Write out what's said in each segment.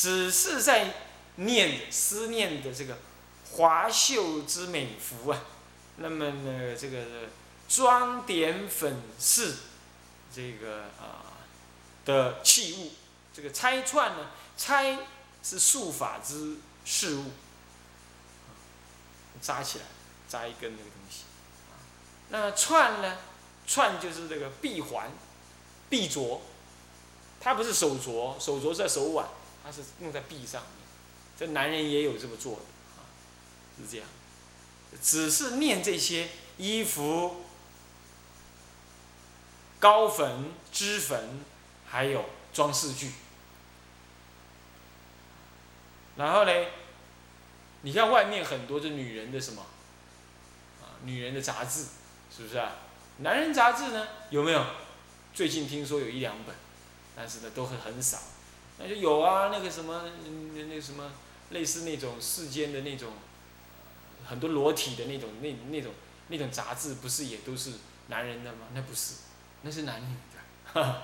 只是在念思念的这个华秀之美服啊，那么呢，这个装点粉饰这个啊的器物，这个拆串呢，拆是术法之事物，扎起来，扎一根那个东西，那串呢，串就是这个臂环、臂镯，它不是手镯，手镯在手腕，它是用在臂上面，这男人也有这么做的啊，是这样，只是念这些衣服、膏粉、脂粉，还有装饰具。然后呢，你看外面很多的女人的什么，啊，女人的杂志，是不是啊？男人杂志呢，有没有？最近听说有一两本，但是呢，都很很少。那就有啊，那个什么，那那什么，类似那种世间的那种，很多裸体的那种那那种那种杂志，不是也都是男人的吗？那不是，那是男女的，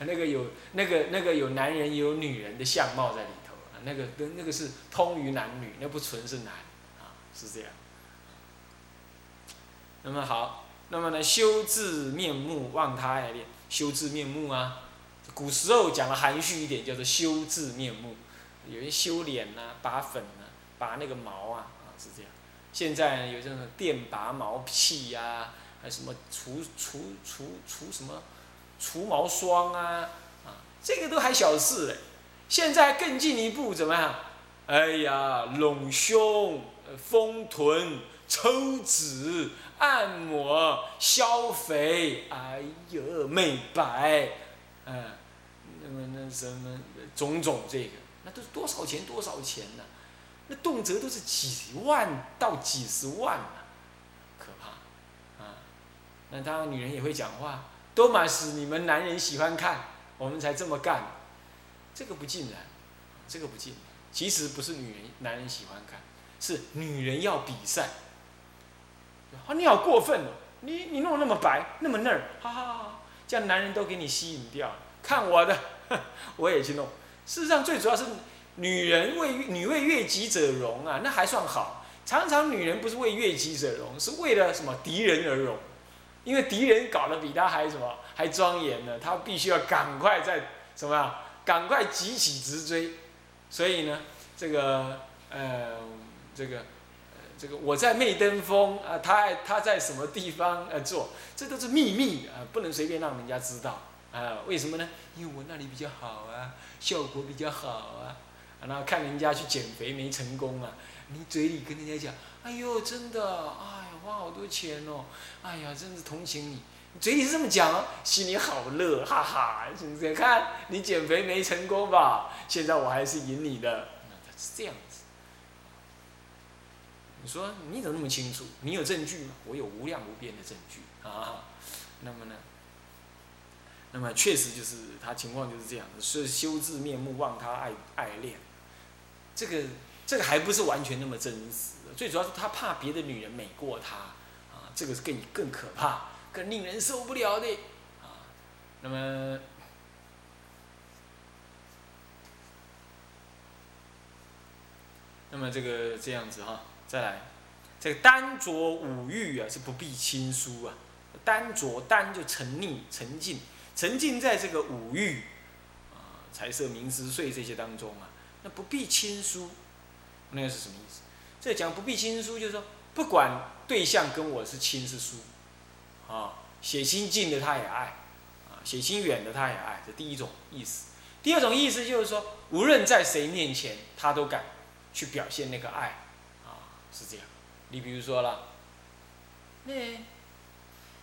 那个有那个那个有男人有女人的相貌在里头。那个跟那个是通于男女，那不纯是男，啊，是这样。那么好，那么呢，修治面目，忘他爱恋，修治面目啊。古时候讲的含蓄一点，叫做修治面目。有些修脸呐，拔粉呐，拔那个毛啊，啊是这样。现在有这种电拔毛器呀，还什么除除除除什么除毛霜啊，啊，这个都还小事嘞。现在更进一步怎么样？哎呀，隆胸、丰臀、抽脂、按摩、消肥，哎呦，美白，嗯，什么那什么种种这个，那都是多少钱？多少钱呢？那动辄都是几万到几十万呢，可怕啊！那当然，女人也会讲话，都满是你们男人喜欢看，我们才这么干。这个不尽然，这个不尽然。其实不是女人、男人喜欢看，是女人要比赛。啊，你好过分哦！你你弄那么白，那么嫩儿，哈哈哈！这样男人都给你吸引掉，看我的，我也去弄。事实上，最主要是女人为女为悦己者容啊，那还算好。常常女人不是为悦己者容，是为了什么敌人而容？因为敌人搞得比她还什么还庄严呢，她必须要赶快在什么？赶快急起直追，所以呢，这个呃，这个，这个我在媚登峰啊，他他在什么地方呃做，这都是秘密啊，不能随便让人家知道啊。为什么呢？因为我那里比较好啊，效果比较好啊。然后看人家去减肥没成功啊，你嘴里跟人家讲，哎呦，真的，哎呀，花好多钱哦，哎呀，真是同情你。你嘴里是这么讲，心里好乐，哈哈！你看，你减肥没成功吧？现在我还是赢你的，是这样子。你说你怎么那么清楚？你有证据吗？我有无量无边的证据啊！那么呢？那么确实就是他情况就是这样，是修治面目，望他爱爱恋。这个这个还不是完全那么真实，最主要是他怕别的女人美过他啊，这个是更更可怕。更令人受不了的啊！那么，那么这个这样子哈，再来，这个单着五欲啊是不必亲疏啊，单着单就沉溺沉浸沉浸在这个五欲啊财色名食睡这些当中啊，那不必亲疏，那个是什么意思？这讲不必亲疏，就是说不管对象跟我是亲是疏。啊，写亲近的他也爱，啊，写亲远的他也爱，这第一种意思。第二种意思就是说，无论在谁面前，他都敢去表现那个爱，啊，是这样。你比如说了，那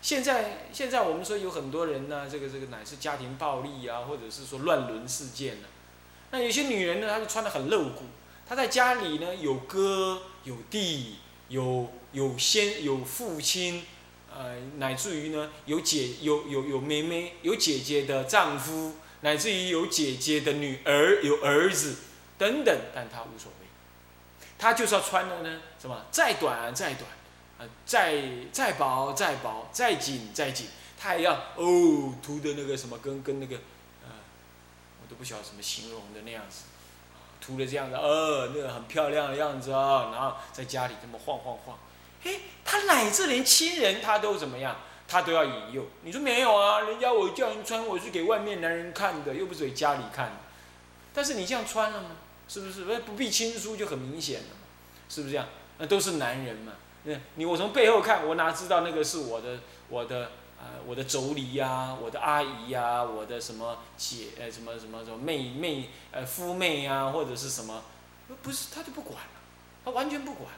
现在现在我们说有很多人呢，这个这个乃是家庭暴力啊，或者是说乱伦事件呢，那有些女人呢，她就穿的很露骨，她在家里呢有哥有弟有有先有父亲。呃，乃至于呢，有姐有有有妹妹，有姐姐的丈夫，乃至于有姐姐的女儿，有儿子等等，但她无所谓，她就是要穿的呢，什么再短再短，啊，再再薄再薄，再紧再紧，他也要哦涂的那个什么，跟跟那个，呃，我都不晓得怎么形容的那样子，涂的这样子，呃，那个很漂亮的样子啊，然后在家里这么晃晃晃，嘿，他乃至连亲人他都怎么样，他都要引诱。你说没有啊？人家我叫人穿，我是给外面男人看的，又不是给家里看。但是你这样穿了吗？是不是？不不必亲疏就很明显了嘛，是不是这样？那都是男人嘛。那你我从背后看，我哪知道那个是我的我的。呃，我的妯娌呀，我的阿姨呀，我的什么姐，呃，什么什么什么妹妹，呃，夫妹呀，或者是什么，不是他就不管了，他完全不管，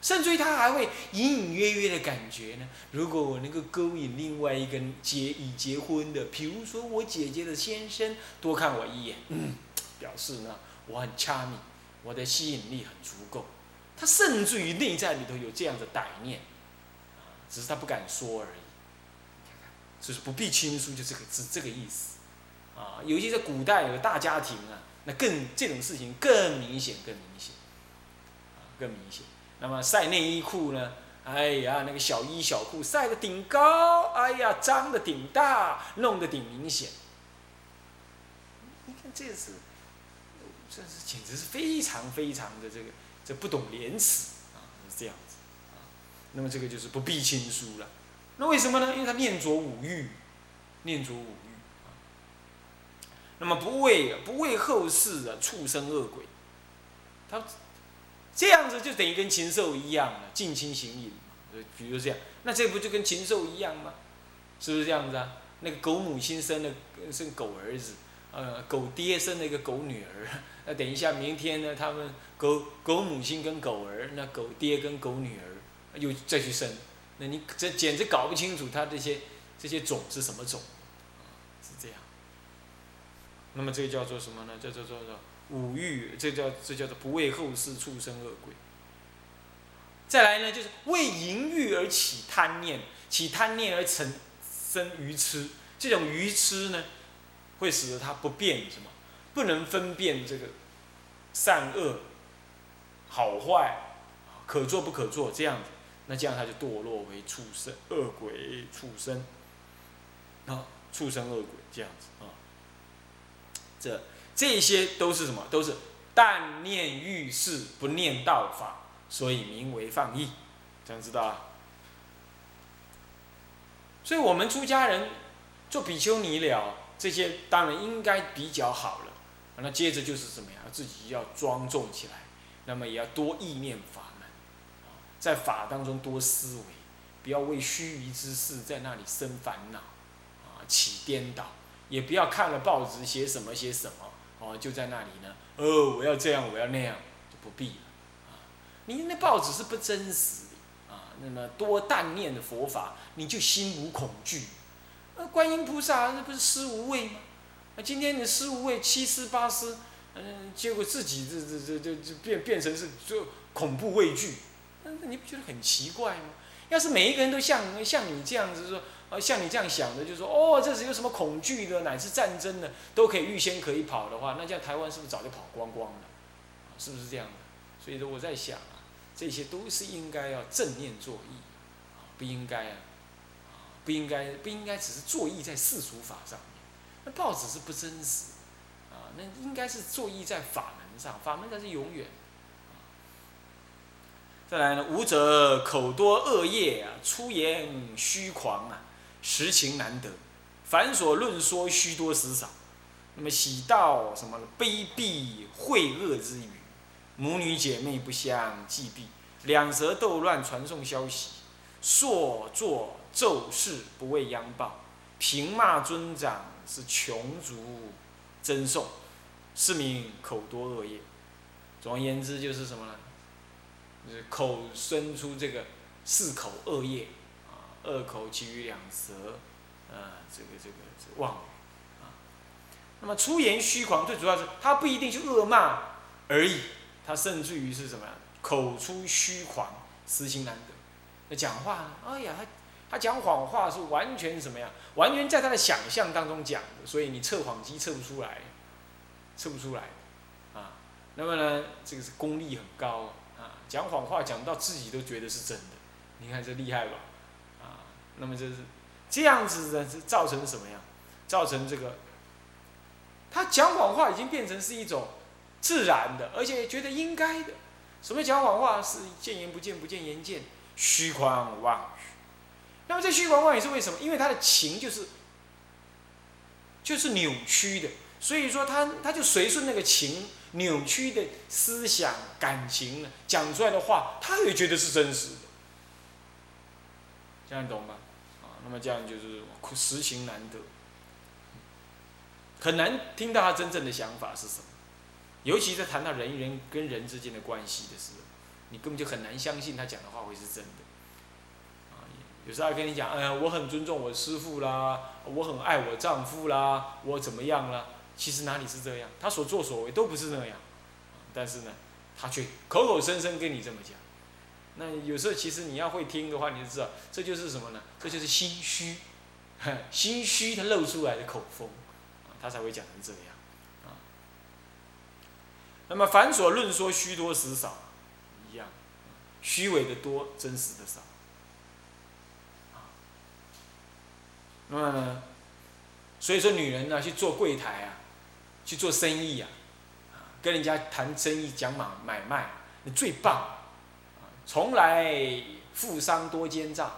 甚至于他还会隐隐约约的感觉呢。如果我能够勾引另外一个结已结婚的，比如说我姐姐的先生，多看我一眼，嗯，表示呢我很掐你，我的吸引力很足够。他甚至于内在里头有这样的歹念，啊，只是他不敢说而已。就是不必亲疏，就这个是这个意思，啊，尤其在古代有大家庭啊，那更这种事情更明显，更明显，啊，更明显。那么晒内衣裤呢？哎呀，那个小衣小裤晒的顶高，哎呀，脏的顶大，弄得顶明显。你看这是，这是简直是非常非常的这个，这不懂廉耻啊，是这样子啊。那么这个就是不必亲疏了。那为什么呢？因为他念着五欲，念着五欲啊。那么不为不为后世啊畜生恶鬼，他这样子就等于跟禽兽一样了，近亲行淫。比如这样，那这不就跟禽兽一样吗？是不是这样子啊？那个狗母亲生的生狗儿子，呃，狗爹生了一个狗女儿。那等一下明天呢，他们狗狗母亲跟狗儿，那狗爹跟狗女儿又再去生。那你这简直搞不清楚他这些这些种是什么种，是这样。那么这个叫做什么呢？叫做做做五欲，这叫这叫做不为后世畜生恶鬼。再来呢，就是为淫欲而起贪念，起贪念而成生愚痴。这种愚痴呢，会使得他不辨什么，不能分辨这个善恶、好坏，可做不可做这样子。那这样他就堕落为畜生、恶鬼、畜生，啊，畜生、恶鬼这样子啊。这这些都是什么？都是但念欲事，不念道法，所以名为放逸。这样知道啊？所以我们出家人做比丘尼了，这些当然应该比较好了。那接着就是怎么样？自己要庄重起来，那么也要多意念法门。在法当中多思维，不要为须臾之事在那里生烦恼，啊，起颠倒，也不要看了报纸写什么写什么，哦，就在那里呢，哦，我要这样，我要那样，就不必了，啊，你那报纸是不真实的，啊，那么多淡念的佛法，你就心无恐惧，那观音菩萨那不是施无畏吗？那今天你施无畏七思八思，嗯，结果自己这这这这就变变成是就恐怖畏惧。那你不觉得很奇怪吗？要是每一个人都像像你这样子说，呃，像你这样想的，就说哦，这是有什么恐惧的，乃至战争的，都可以预先可以跑的话，那这样台湾是不是早就跑光光了？是不是这样的？所以说我在想啊，这些都是应该要正念作意，不应该啊，不应该不应该只是作意在世俗法上面，那报纸是不真实，啊，那应该是作意在法门上，法门才是永远。再来呢，武者口多恶业啊，出言虚狂啊，实情难得，凡所论说虚多实少，那么喜道什么卑鄙秽恶之语，母女姐妹不相忌避，两舌斗乱传送消息，说作咒事不为殃报，平骂尊长是穷族争讼，是名口多恶业。总而言之就是什么呢？就是口生出这个四口恶业，啊，恶口其余两舌，啊，这个这个妄语，啊，那么出言虚狂，最主要是他不一定去恶骂而已，他甚至于是什么呀？口出虚狂，实情难得。那讲话？哎呀，他他讲谎话是完全什么呀？完全在他的想象当中讲的，所以你测谎机测不出来，测不出来，啊，那么呢，这个是功力很高啊。讲谎话讲到自己都觉得是真的，你看这厉害吧？啊，那么就是这样子的，是造成什么呀？造成这个，他讲谎话已经变成是一种自然的，而且觉得应该的。什么讲谎话？是见言不见，不见言见，虚诳妄。那么这虚诳妄语是为什么？因为他的情就是就是扭曲的，所以说他他就随顺那个情扭曲的思想感情呢，讲出来的话，他也觉得是真实的。这样懂吗？啊，那么这样就是实情难得，很难听到他真正的想法是什么。尤其在谈到人与人跟人之间的关系的时候，你根本就很难相信他讲的话会是真的。有时候跟你讲，哎呀，我很尊重我师父啦，我很爱我丈夫啦，我怎么样啦？其实哪里是这样？他所作所为都不是那样，但是呢，他却口口声声跟你这么讲。那有时候其实你要会听的话，你就知道这就是什么呢？这就是心虚，心虚他露出来的口风，他才会讲成这样。啊那么凡所论说虚多实少，一样，虚伪的多，真实的少。那么呢，所以说女人呢去做柜台啊，去做生意啊，跟人家谈生意讲买买卖，你最棒，从来富商多奸诈，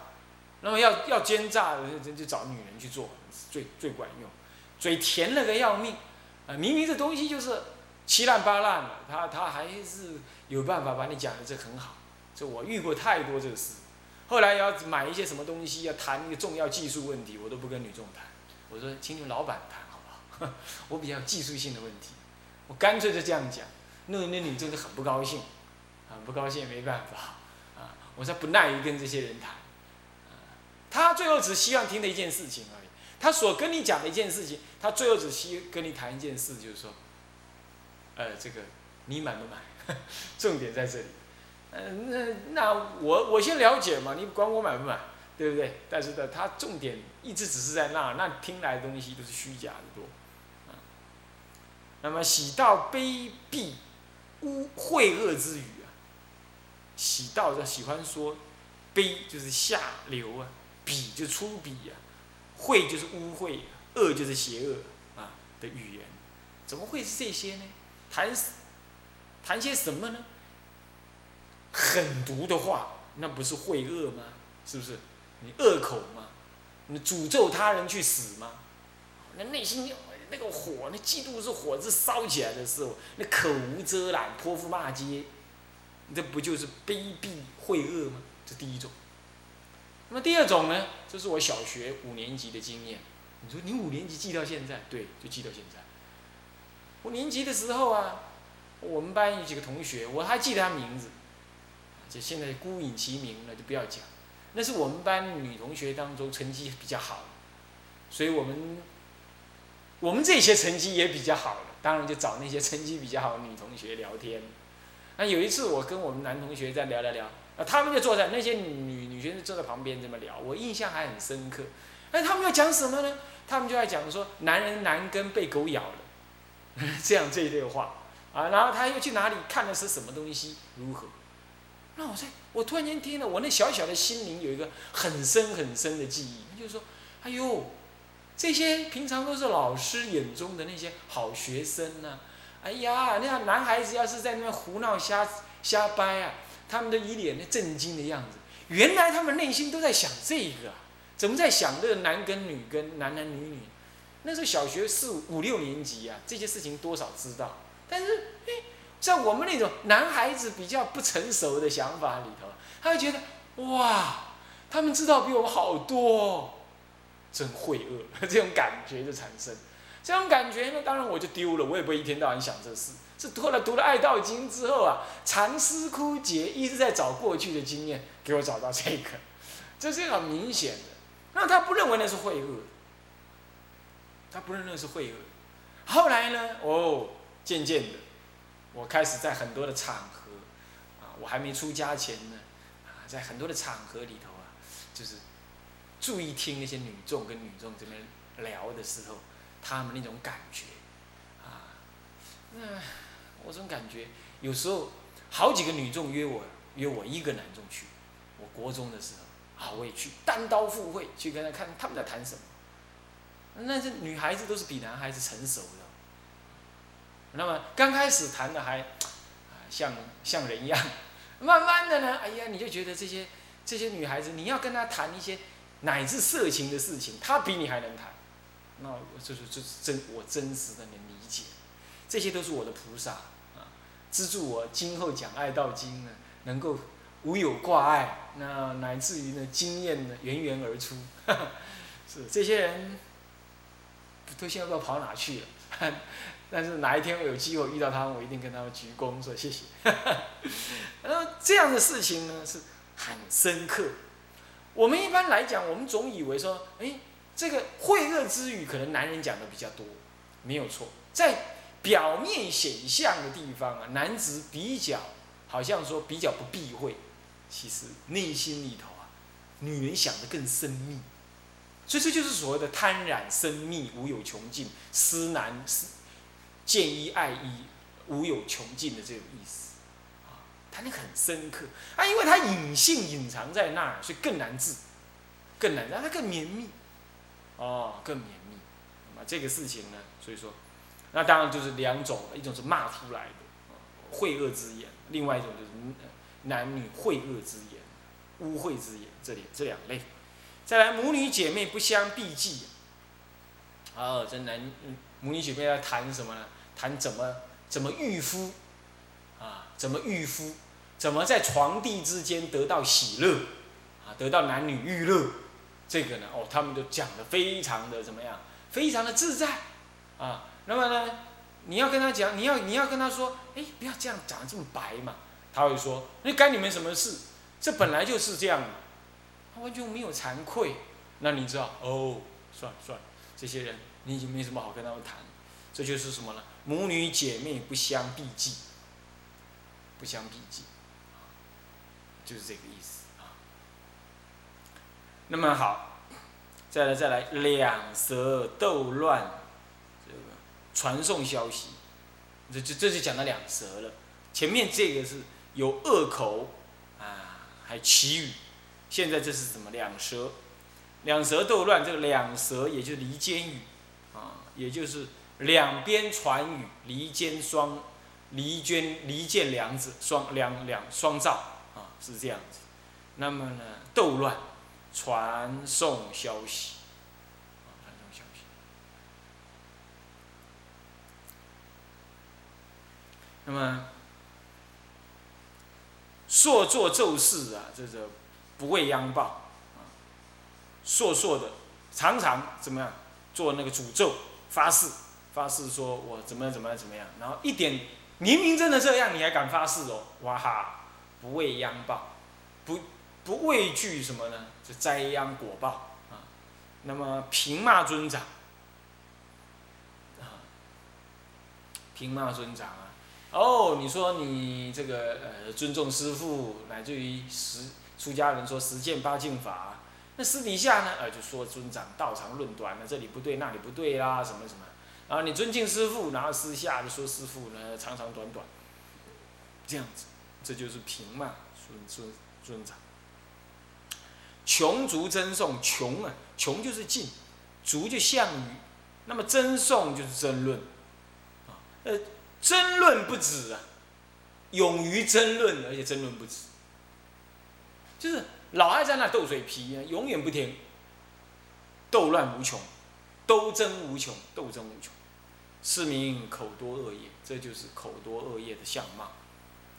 那么要要奸诈的就就找女人去做，最最管用，嘴甜了个要命，啊，明明这东西就是。七烂八烂的，他他还是有办法把你讲的这很好，这我遇过太多这个事。后来要买一些什么东西，要谈一个重要技术问题，我都不跟女众谈，我说请你们老板谈好不好？我比较技术性的问题，我干脆就这样讲，那那女众就很不高兴，很不高兴没办法，啊我说不耐于跟这些人谈，他最后只希望听的一件事情而已，他所跟你讲的一件事情，他最后只希跟你谈一件事，就是说。呃，这个你买不买？重点在这里。那那我我先了解嘛，你管我买不买，对不对？但是呢，他重点一直只是在那，那听来的东西都是虚假的多。啊，那么喜道卑鄙污秽恶之语啊，喜道就喜欢说，卑就是下流啊，鄙就粗鄙呀，秽就是污秽，恶就是邪恶啊的语言，怎么会是这些呢？谈谈些什么呢？狠毒的话，那不是会恶吗？是不是？你恶口吗？你诅咒他人去死吗？那内心那个火，那嫉妒是火是烧起来的时候，那口无遮拦，泼妇骂街，这不就是卑鄙会恶吗？这第一种。那么第二种呢？这是我小学五年级的经验。你说你五年级记到现在，对，就记到现在。五年级的时候啊，我们班有几个同学，我还记得他名字，就现在孤影其名了，就不要讲。那是我们班女同学当中成绩比较好，所以我们我们这些成绩也比较好的，当然就找那些成绩比较好的女同学聊天。那有一次我跟我们男同学在聊聊聊，啊，他们就坐在那些女女学生坐在旁边这么聊，我印象还很深刻。哎，他们要讲什么呢？他们就在讲说，男人男根被狗咬了。这样这一类话，啊，然后他又去哪里看的是什么东西？如何？那我在，我突然间听了，我那小小的心灵有一个很深很深的记忆，就是说，哎呦，这些平常都是老师眼中的那些好学生呢，哎呀，那男孩子要是在那边胡闹瞎瞎掰啊，他们都一脸那震惊的样子，原来他们内心都在想这个啊，怎么在想这个男跟女跟男男女女？那时候小学四五六年级啊，这些事情多少知道，但是，哎，在我们那种男孩子比较不成熟的想法里头，他会觉得，哇，他们知道比我们好多，真会恶，这种感觉就产生。这种感觉呢，当然我就丢了，我也不会一天到晚想这事。是读了读了《爱道经》之后啊，禅思枯竭，一直在找过去的经验，给我找到这个，这是很明显的。那他不认为那是晦恶。他不认为那是会恶，后来呢？哦，渐渐的，我开始在很多的场合，啊，我还没出家前呢，啊，在很多的场合里头啊，就是注意听那些女众跟女众这边聊的时候，他们那种感觉，啊，那我总感觉，有时候好几个女众约我，约我一个男众去，我国中的时候，啊，我也去单刀赴会去跟他看他们在谈什么。那这女孩子都是比男孩子成熟的，那么刚开始谈的还像像人一样，慢慢的呢，哎呀，你就觉得这些这些女孩子，你要跟她谈一些乃至色情的事情，她比你还能谈。那我这是这是真我真实的能理解，这些都是我的菩萨啊，资助我今后讲爱道经呢，能够无有挂碍，那乃至于呢经验呢源源而出，是这些人都现在不知道跑哪去了，但是哪一天我有机会遇到他们，我一定跟他们鞠躬说谢谢。那么这样的事情呢是很深刻，我们一般来讲，我们总以为说，哎。这个秽恶之语，可能男人讲的比较多，没有错。在表面显象的地方啊，男子比较好像说比较不避讳，其实内心里头啊，女人想的更深密。所以这就是所谓的贪染深密，无有穷尽；思难思见一爱一，无有穷尽的这种意思啊。他那个很深刻啊，因为他隐性隐藏在那儿，所以更难治，更难让它更绵密。哦，更绵密，那么这个事情呢？所以说，那当然就是两种，一种是骂出来的，秽恶之言；，另外一种就是男女秽恶之言、污秽之言，这里这两类。再来，母女姐妹不相避忌。哦，这男母女姐妹要谈什么呢？谈怎么怎么御夫，啊，怎么御夫，怎么在床地之间得到喜乐，啊，得到男女欲乐。这个呢，哦，他们都讲的非常的怎么样？非常的自在，啊，那么呢，你要跟他讲，你要你要跟他说，哎，不要这样讲得这么白嘛。他会说，那干你们什么事？这本来就是这样的，他完全没有惭愧。那你知道，哦，算了算了，这些人你已经没什么好跟他们谈。这就是什么呢？母女姐妹不相避忌，不相避忌，就是这个意思啊。那么好，再来再来，两舌斗乱，这个传送消息，这这这就讲到两舌了。前面这个是有恶口啊，还奇语，现在这是什么？两舌，两舌斗乱，这个两舌也就是离间语啊，也就是两边传语，离间双，离间离间两子，双两两双照啊，是这样子。那么呢，斗乱。传送消息，啊传送消息。那么，朔作咒事啊，这个不畏殃报啊，朔朔的，常常怎么样做那个诅咒发誓，发誓说我怎么样怎么样怎么样，然后一点明明真的这样，你还敢发誓哦，哇哈，不畏殃报，不。不畏惧什么呢？就灾殃果报啊。那么平骂尊长啊，平骂尊长啊。哦，你说你这个呃尊重师父，乃至于十出家人说十剑八敬法，那私底下呢，呃就说尊长道长论短了，这里不对那里不对啦，什么什么。啊你尊敬师父，然后私下就说师父呢长长短短，这样子，这就是平骂尊尊尊长。穷足争讼，穷啊，穷就是进，足就项羽，那么争讼就是争论，啊，呃，争论不止啊，勇于争论，而且争论不止，就是老爱在那斗嘴皮啊，永远不停，斗乱无穷，斗争无穷，斗争无穷，是名口多恶业，这就是口多恶业的相貌。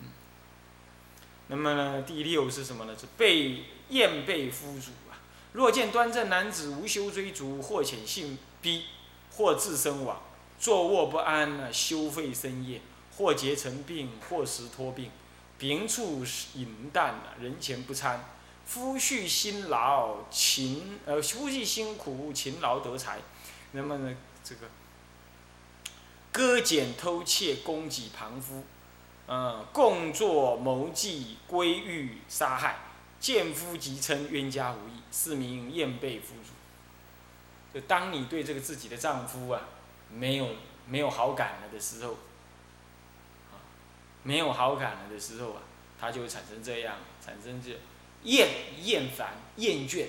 嗯那么呢，第六是什么呢？是被厌被夫主啊。若见端正男子无休追逐，或遣性逼，或自身亡，坐卧不安呢，休费深夜，或结成病，或食脱病，病处饮淡啊，人前不餐。夫婿辛劳勤，呃，夫婿辛苦勤劳得财。那么呢，这个割减偷窃，供给旁夫。嗯，共作谋计，归欲杀害，见夫即称冤家无义，是名厌被夫主。就当你对这个自己的丈夫啊，没有没有好感了的时候，啊，没有好感了的时候啊，他就会产生这样，产生这厌厌烦厌倦，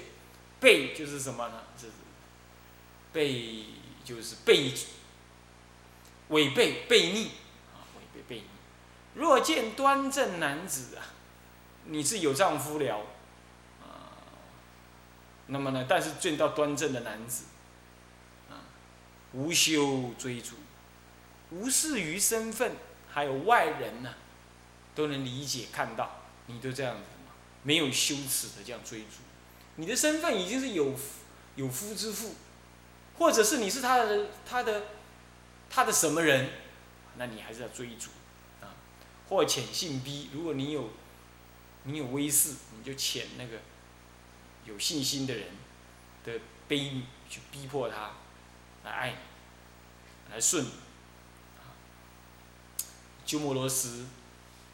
被就是什么呢？就是被就是被违背悖逆啊，违背悖逆。若见端正男子啊，你是有丈夫了啊，那么呢，但是见到端正的男子啊，无休追逐，无视于身份，还有外人呢，都能理解看到，你都这样子嘛，没有羞耻的这样追逐，你的身份已经是有有夫之妇，或者是你是他的他的他的什么人，那你还是要追逐啊。或潜性逼，如果你有，你有威势，你就潜那个有信心的人的卑女去逼迫他来爱你，来顺你。鸠摩罗什，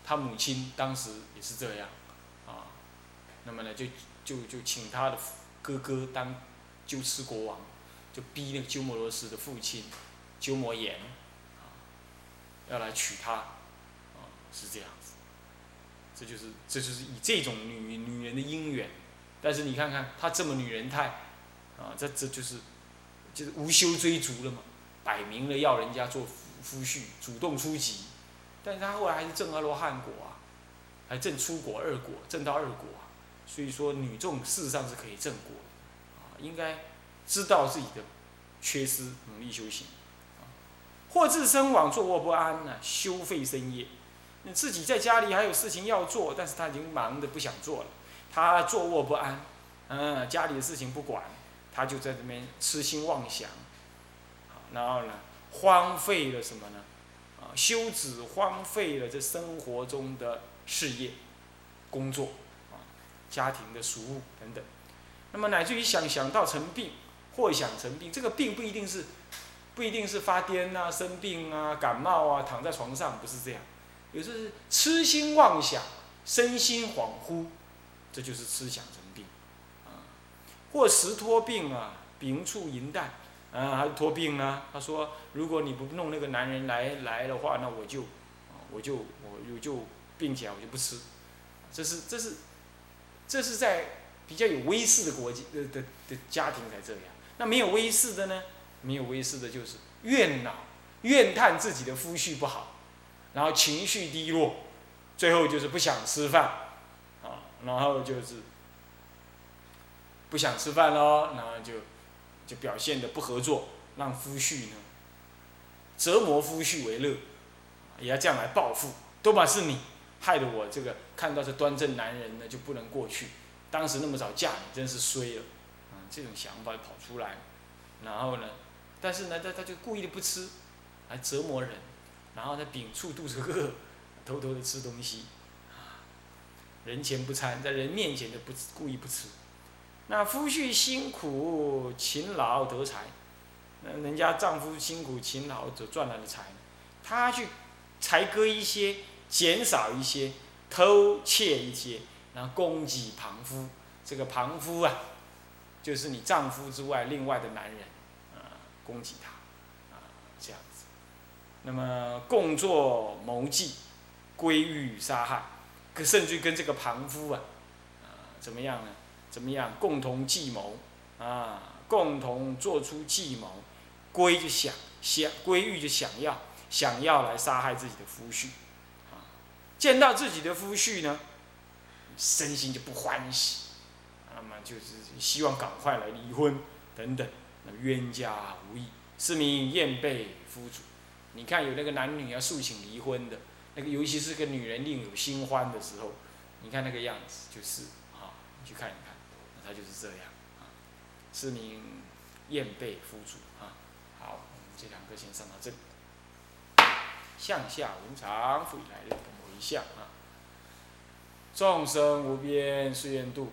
他母亲当时也是这样，啊，那么呢就就就请他的哥哥当鸠兹国王，就逼那个鸠摩罗什的父亲鸠摩衍，啊，要来娶她。啊是这样子，这就是这就是以这种女女人的姻缘，但是你看看她这么女人态，啊，这这就是就是无休追逐了嘛，摆明了要人家做夫夫婿，主动出击，但是她后来还是正阿罗汉果啊，还正出果二果，正到二果啊，所以说女众事实上是可以正果，啊，应该知道自己的缺失，努力修行，或自身往坐卧不安呢，休费身业。你自己在家里还有事情要做，但是他已经忙得不想做了，他坐卧不安，嗯，家里的事情不管，他就在这边痴心妄想，然后呢，荒废了什么呢？啊，休止荒废了这生活中的事业、工作，啊，家庭的俗务等等，那么乃至于想想到成病，或想成病，这个病不一定是，不一定是发癫啊、生病啊、感冒啊、躺在床上，不是这样。有时是痴心妄想，身心恍惚，这就是痴想成病，啊，或时托病啊，病处淫淡，啊，还是托病呢？他说，如果你不弄那个男人来来的话，那我就，我就我我就病起来，我就不吃。这是这是，这是在比较有威势的国际的的的家庭才这样。那没有威势的呢？没有威势的就是怨恼、怨叹自己的夫婿不好。然后情绪低落，最后就是不想吃饭，啊，然后就是不想吃饭喽，然后就就表现的不合作，让夫婿呢折磨夫婿为乐，也要这样来报复，多半是你害得我这个看到这端正男人呢就不能过去，当时那么早嫁你真是衰了，啊，这种想法跑出来，然后呢，但是呢他他就故意的不吃，来折磨人。然后他屏住肚子饿，偷偷的吃东西，啊，人前不餐，在人面前就不故意不吃。那夫婿辛苦勤劳得财，那人家丈夫辛苦勤劳所赚来的财，他去裁割一些，减少一些，偷窃一些，然后供给旁夫。这个旁夫啊，就是你丈夫之外另外的男人，攻击他，啊，这样子。那么共作谋计，归欲杀害，可甚至跟这个旁夫啊，啊怎么样呢？怎么样？共同计谋，啊，共同做出计谋，归就想想，归欲就想要，想要来杀害自己的夫婿，啊，见到自己的夫婿呢，身心就不欢喜，那么就是希望赶快来离婚等等，冤家无益，是名厌背夫主。你看有那个男女要诉请离婚的，那个尤其是个女人另有新欢的时候，你看那个样子就是啊，你去看一看，那他就是这样啊，是名厌背夫主啊。好，我们这两个先上到这里。向下无常，复以来日等为相啊。众生无边誓愿度，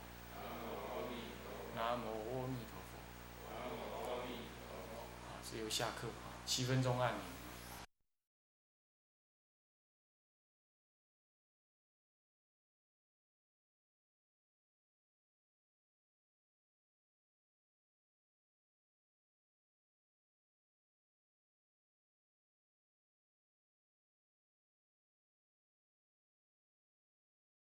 南无阿弥陀佛。南无阿弥陀佛。啊，只有下课，七分钟按铃。